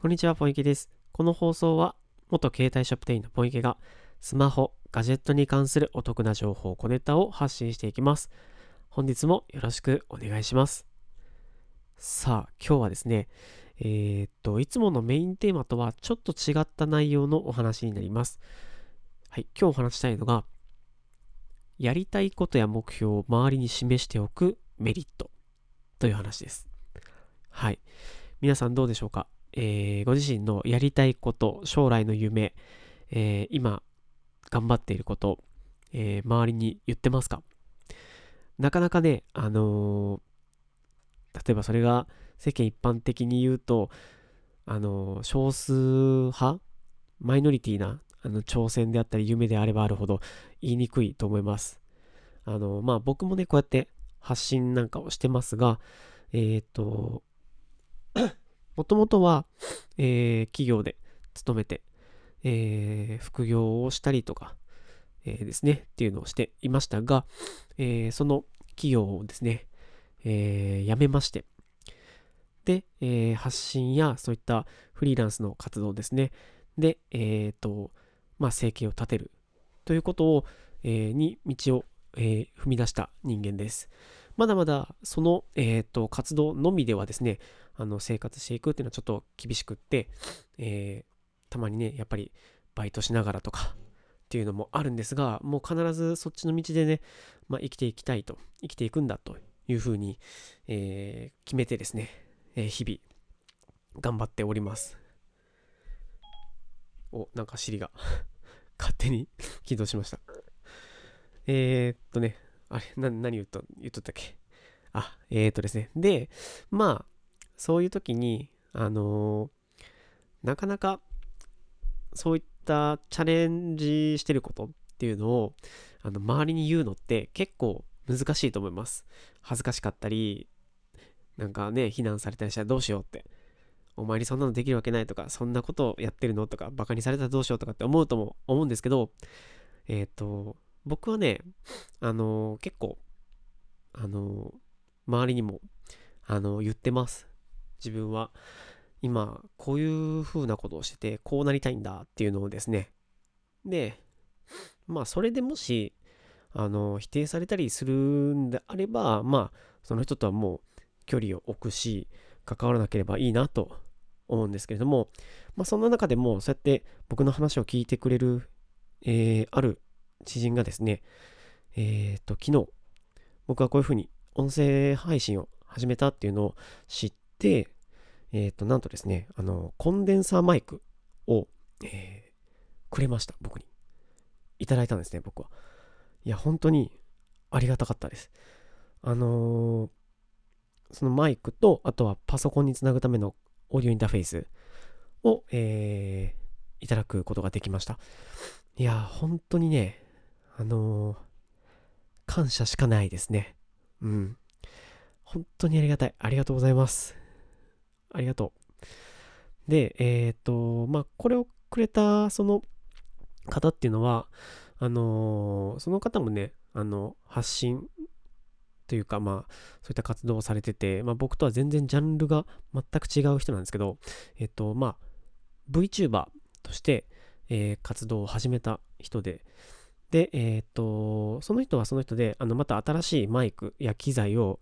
こんにちは、ポイケです。この放送は、元携帯ショップ店員のポイケが、スマホ、ガジェットに関するお得な情報、小ネタを発信していきます。本日もよろしくお願いします。さあ、今日はですね、えー、っと、いつものメインテーマとはちょっと違った内容のお話になります。はい、今日お話したいのが、やりたいことや目標を周りに示しておくメリットという話です。はい。皆さんどうでしょうか？えー、ご自身のやりたいこと、将来の夢、えー、今頑張っていること、えー、周りに言ってますか？なかなかね、あの例えばそれが世間一般的に言うと、あの少数派マイノリティなあの挑戦であったり夢であればあるほど言いにくいと思います。あの、まあ僕もね、こうやって発信なんかをしてますが、えっ、と、もともとは、えー、企業で勤めて、えー、副業をしたりとか、えー、ですね、っていうのをしていましたが、えー、その企業をですね、えー、辞めまして、で、えー、発信やそういったフリーランスの活動ですね、で、えっ、ー、と、まあ、生計を立てるということを、えー、に道を、えー、踏み出した人間です。まだまだその、えーと、活動のみではですね、あの生活していくっていうのはちょっと厳しくって、えー、たまにね、やっぱりバイトしながらとかっていうのもあるんですが、もう必ずそっちの道でね、まあ、生きていきたいと、生きていくんだというふうに、えー、決めてですね、えー、日々頑張っております。お、なんか尻が 勝手に 起動しました。えー、っとね、あれ、な、何言っと、言っとったっけ？あ、えーとですね。で、まあ、そういう時に、あのー、なかなか、そういったチャレンジしてることっていうのを、あの、周りに言うのって結構難しいと思います。恥ずかしかったり、なんかね、非難されたりしたらどうしようって。お前にそんなのできるわけないとか、そんなことをやってるのとか、バカにされたらどうしようとかって思うとも思うんですけど、えっ、ー、と、僕はね、あのー、結構、あのー、周りにも、あの言ってます。自分は、今、こういう風なことをしてて、こうなりたいんだっていうのをですね。で、まあ、それでもし、あの否定されたりするんであれば、まあ、その人とはもう距離を置くし、関わらなければいいなと思うんですけれども、まあ、そんな中でも、そうやって僕の話を聞いてくれる、えー、ある知人がですね、えっ、ー、と、昨日、僕はこういうふうに音声配信を始めたっていうのを知って、えっ、ー、と、なんとですね、あの、コンデンサーマイクを、えー、くれました、僕に。いただいたんですね、僕は。いや、本当にありがたかったです。あのー、そのマイクと、あとはパソコンにつなぐためのオーディオインターフェースを、えー、いただくことができました。いや、本当にね、あのー、感謝しかないですね。うん。本当にありがたい。ありがとうございます。ありがとう。で、えっ、と、まあ、これをくれた、その方っていうのは、あのー、その方もね、あの、発信というか、まあ、そういった活動をされてて、まあ、僕とは全然ジャンルが全く違う人なんですけど、えっ、と、まあ、VTuber として、えー、活動を始めた人で、で、えっ、と、その人はその人で、あの、また新しいマイクや機材を、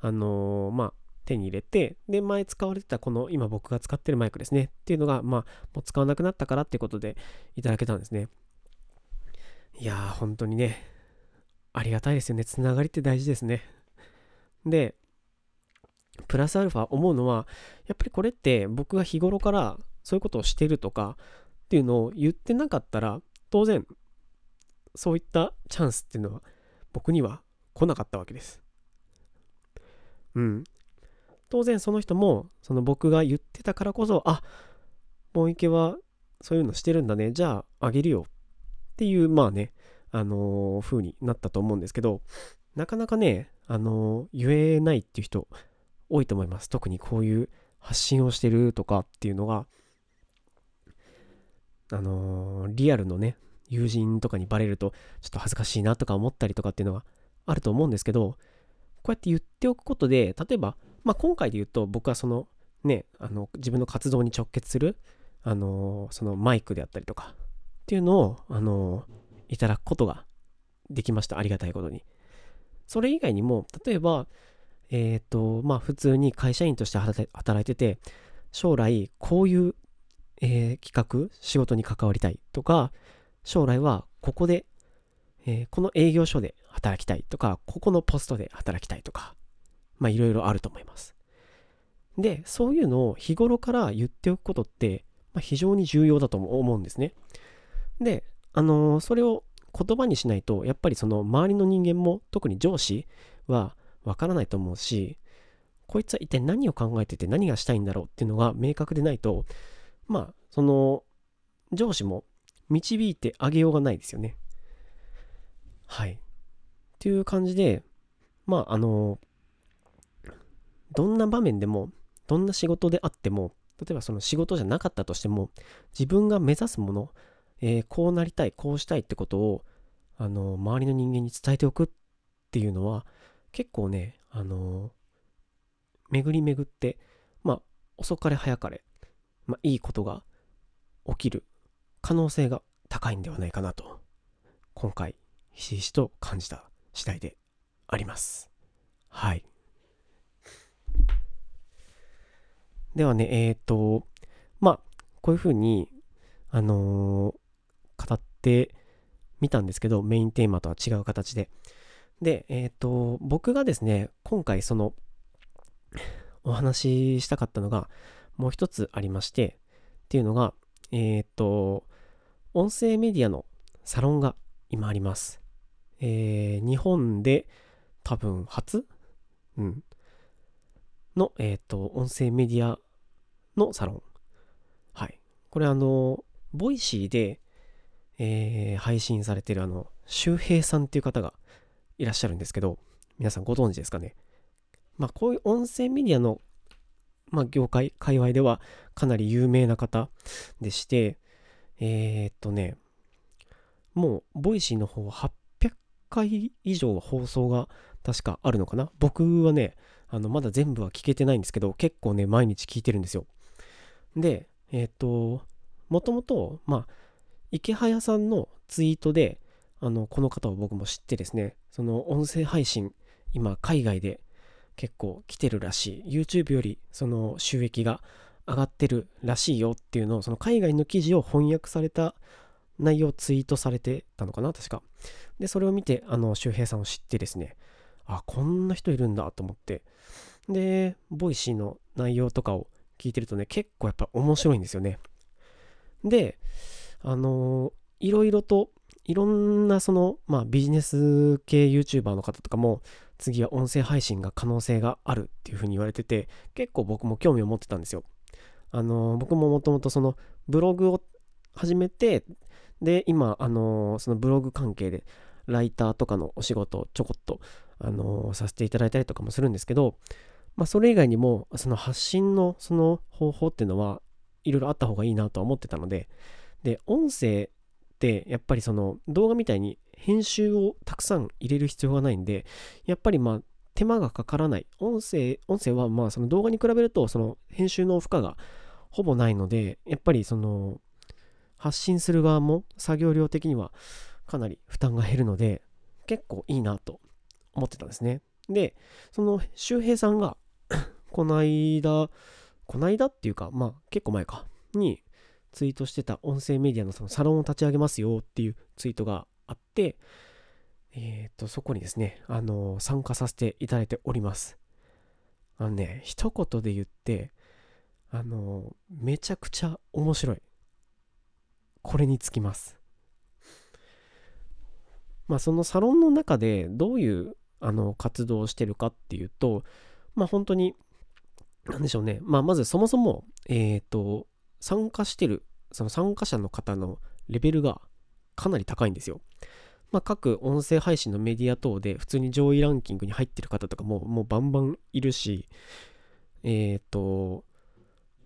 あのー、まあ、手に入れて、で、前使われてたこの今僕が使ってるマイクですねっていうのが、まあ、もう使わなくなったからっていうことでいただけたんですね。いやー、本当にね、ありがたいですよね。つながりって大事ですね。で、プラスアルファ思うのは、やっぱりこれって僕が日頃からそういうことをしてるとかっていうのを言ってなかったら、当然そういったチャンスっていうのは僕には来なかったわけです。うん。当然その人もその僕が言ってたからこそあもう池はそういうのしてるんだねじゃああげるよっていうまあねあのー、風になったと思うんですけどなかなかねあのー、言えないっていう人多いと思います特にこういう発信をしてるとかっていうのがあのー、リアルのね友人とかにバレるとちょっと恥ずかしいなとか思ったりとかっていうのがあると思うんですけどこうやって言っておくことで例えば、まあ、今回で言うと僕はそのね、あの、自分の活動に直結する、あの、そのマイクであったりとか、っていうのを、あの、いただくことができました。ありがたいことに。それ以外にも、例えば、えっ、ー、と、まあ、普通に会社員として働いてて、将来、こういう、えー、企画、仕事に関わりたいとか、将来は、ここで、えー、この営業所で働きたいとか、ここのポストで働きたいとか、まあ、いろいろあると思います。で、そういうのを日頃から言っておくことって、まあ、非常に重要だと思うんですね。で、あのー、それを言葉にしないと、やっぱりその周りの人間も、特に上司はわからないと思うし、こいつは一体何を考えてて何がしたいんだろうっていうのが明確でないと、まあ、その、上司も導いてあげようがないですよね。はい。っていう感じで、まあ、あの、どんな場面でも、どんな仕事であっても、例えばその仕事じゃなかったとしても、自分が目指すもの、えー、こうなりたい、こうしたいってことを、あの、周りの人間に伝えておくっていうのは、結構ね、あの、巡り巡って、まあ、遅かれ早かれ、まあ、いいことが起きる可能性が高いんではないかなと、今回、ひしひしと感じた次第であります。はい。ではね、えっ、ー、と、まあ、こういうふうに、あのー、語ってみたんですけど、メインテーマとは違う形で。で、えっ、ー、と、僕がですね、今回その、お話ししたかったのが、もう一つありまして、っていうのが、えっ、と、音声メディアのサロンが今あります。えー、日本で多分初？うん。の、えっ、ー、と、音声メディアのサロン。はい。これあの、 Voicy で、えー、配信されてるあの、周平さんっていう方がいらっしゃるんですけど、皆さんご存知ですかね？まあ、こういう音声メディアの、まあ、業界、界隈ではかなり有名な方でして、えー、っとね、もう、 Voicy の方は800回以上放送が確かあるのかな？僕はね、あの、まだ全部は聞けてないんですけど、結構ね、毎日聞いてるんですよ。で、えっ、と、もともと、まあ、池早さんのツイートで、あの、この方を僕も知ってですね、その音声配信、今、海外で結構来てるらしい。YouTube より、その収益が上がってるらしいよっていうのを、その海外の記事を翻訳された内容をツイートされてたのかな、確か。で、それを見て、あの、周平さんを知ってですね、あ、こんな人いるんだと思って、で、 Voicy の内容とかを聞いてるとね、結構やっぱ面白いんですよね。で、あのー、いろいろと、いろんなその、まあビジネス系 YouTuber の方とかも、次は音声配信が可能性があるっていう風に言われてて、結構僕も興味を持ってたんですよ。あの、僕ももともとそのブログを始めて、で、今、あの、そのブログ関係で、ライターとかのお仕事をちょこっと、あのさせていただいたりとかもするんですけど、まあ、それ以外にも、その発信のその方法っていうのは、いろいろあった方がいいなとは思ってたので、で、音声ってやっぱりその動画みたいに編集をたくさん入れる必要がないんで、やっぱりまあ手間がかからない。音声、音声はまあその動画に比べるとその編集の負荷がほぼないので、やっぱりその発信する側も作業量的にはかなり負担が減るので、結構いいなと思ってたんですね。で、その周平さんが この間、この間っていうか、まあ結構前か、にツイートしてた音声メディアのそのサロンを立ち上げますよっていうツイートがあって、えっ、ー、と、そこにですね、あのー、参加させていただいております。あのね、一言で言って、あのー、めちゃくちゃ面白い。これにつきます。まあ、そのサロンの中でどういうあの活動をしてるかっていうと、まあ、本当に、なんでしょうね。まあ、まずそもそも、えっ、と、参加してる、その参加者の方のレベルがかなり高いんですよ。まあ、各音声配信のメディア等で普通に上位ランキングに入ってる方とかももうバンバンいるし、えっ、と、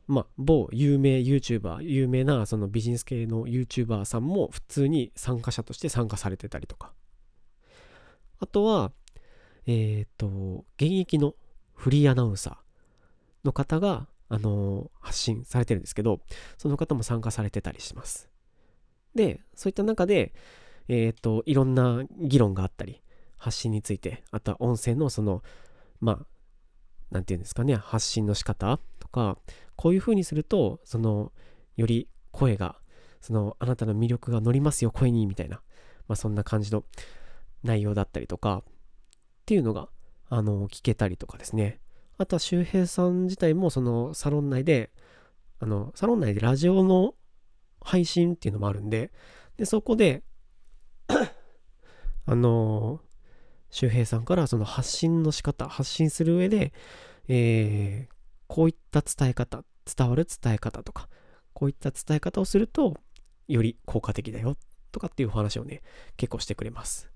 まあ、某有名 YouTuber、有名なそのビジネス系の YouTuber さんも普通に参加者として参加されてたりとか。あとは、えっ、と、現役のフリーアナウンサーの方が、あの発信されてるんですけど、その方も参加されてたりします。で、そういった中で、えっ、ー、と、いろんな議論があったり、発信について、あとは音声のその、まあ、なんていうんですかね、発信の仕方とか、こういう風にすると、その、より声が、その、あなたの魅力が乗りますよ、声に、みたいな、まあ、そんな感じの内容だったりとか、っていうのが、あの、聞けたりとかですね。あとは周平さん自体もそのサロン内で、あの、サロン内でラジオの配信っていうのもあるんで、で、そこで あの周平さんからその発信の仕方、発信する上で、えー、こういった伝え方、伝わる伝え方とか、こういった伝え方をすると、より効果的だよとかっていうお話をね、結構してくれます。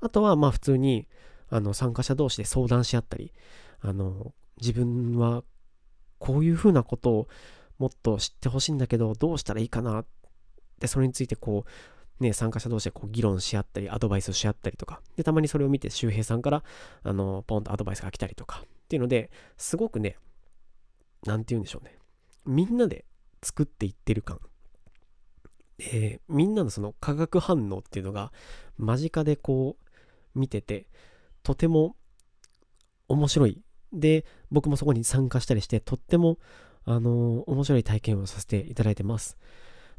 あとは、まあ普通に、あの、参加者同士で相談し合ったり、あの、自分はこういうふうなことをもっと知ってほしいんだけど、どうしたらいいかなで、それについてこう、ね、参加者同士でこう議論し合ったり、アドバイスし合ったりとか、で、たまにそれを見て周平さんから、あの、ポンとアドバイスが来たりとか、っていうので、すごくね、なんて言うんでしょうね。みんなで作っていってる感。えー、みんなのその化学反応っていうのが間近でこう見ててとても面白いで、僕もそこに参加したりして、とっても、あの、面白い体験をさせていただいてます。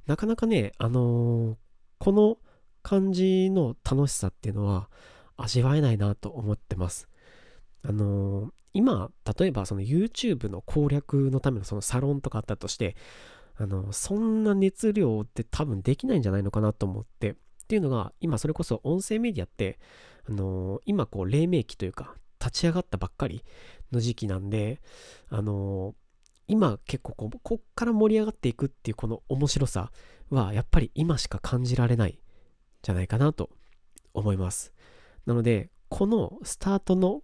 なかなかね、あのー、この感じの楽しさっていうのは味わえないなと思ってます。あのー、今、例えばその YouTube の攻略のためのそのサロンとかあったとして、あの、そんな熱量って多分できないんじゃないのかなと思って、っていうのが、今それこそ音声メディアって、あの今こう黎明期というか、立ち上がったばっかりの時期なんで、あの、今結構こう、こっから盛り上がっていくっていうこの面白さは、やっぱり今しか感じられないじゃないかなと思います。なので、このスタートの、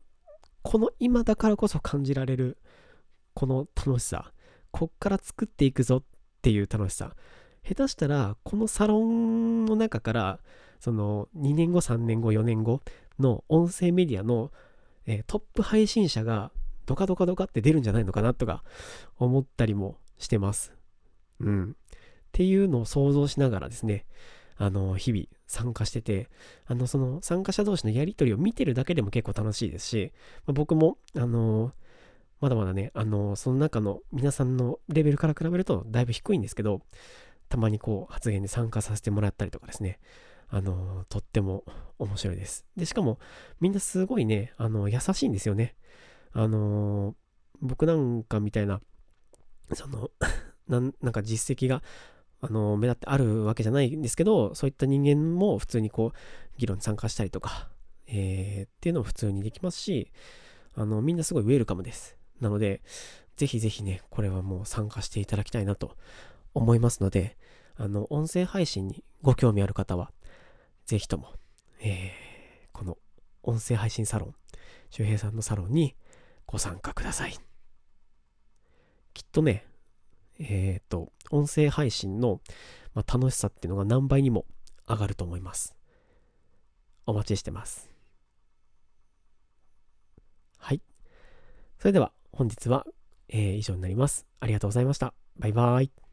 この今だからこそ感じられる、この楽しさ、こっから作っていくぞっていう楽しさ、下手したら、このサロンの中から、その2年後、3年後、4年後の音声メディアの、え、トップ配信者がドカドカドカって出るんじゃないのかなとか思ったりもしてます。うん。っていうのを想像しながらですね、あの、日々参加してて、あの、その参加者同士のやりとりを見てるだけでも結構楽しいですし、まあ、僕も、あの、まだまだね、あの、その中の皆さんのレベルから比べるとだいぶ低いんですけど、たまにこう発言に参加させてもらったりとかですね、あの、とっても面白いです。で、しかもみんなすごいね、あの、優しいんですよね。あの、僕なんかみたいな、その なん、なんか実績が、あの、目立ってあるわけじゃないんですけど、そういった人間も普通にこう、議論に参加したりとか、えー、っていうのも普通にできますし、あの、みんなすごいウェルカムです。なので、ぜひぜひね、これはもう参加していただきたいなと思いますので、あの、音声配信にご興味ある方は、ぜひとも、えー、この音声配信サロン、周平さんのサロンにご参加ください。きっとね、えっ、ー、と、音声配信の、まあ、楽しさっていうのが何倍にも上がると思います。お待ちしてます。はい。それでは本日は、えー、以上になります。ありがとうございました。バイバーイ。